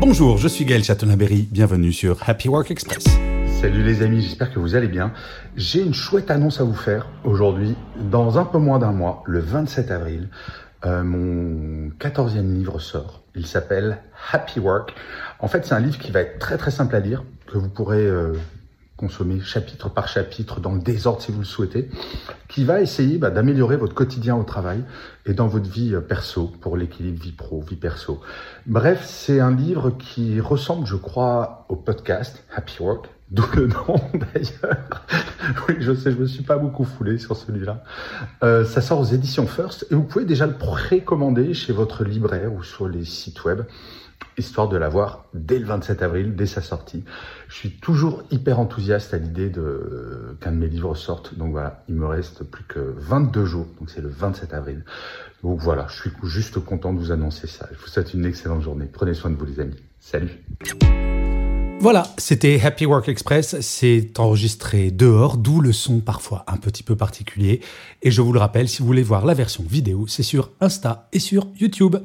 Bonjour, je suis Gaël Chatonaberry, bienvenue sur Happy Work Express. Salut les amis, j'espère que vous allez bien. J'ai une chouette annonce à vous faire aujourd'hui. Dans un peu moins d'un mois, le 27 avril, euh, mon 14e livre sort. Il s'appelle Happy Work. En fait, c'est un livre qui va être très très simple à lire, que vous pourrez euh, consommer chapitre par chapitre dans le désordre si vous le souhaitez, qui va essayer bah, d'améliorer votre quotidien au travail et dans votre vie euh, perso, pour l'équilibre vie pro, vie perso. Bref, c'est un livre qui ressemble, je crois, au podcast Happy Work, d'où le nom d'ailleurs. oui, je sais, je me suis pas beaucoup foulé sur celui-là. Euh, ça sort aux éditions First et vous pouvez déjà le précommander chez votre libraire ou sur les sites web histoire de l'avoir dès le 27 avril, dès sa sortie. Je suis toujours hyper enthousiaste à l'idée de qu'un de mes livres sorte. Donc voilà, il me plus que 22 jours, donc c'est le 27 avril. Donc voilà, je suis juste content de vous annoncer ça. Je vous souhaite une excellente journée. Prenez soin de vous les amis. Salut. Voilà, c'était Happy Work Express. C'est enregistré dehors, d'où le son parfois un petit peu particulier. Et je vous le rappelle, si vous voulez voir la version vidéo, c'est sur Insta et sur YouTube.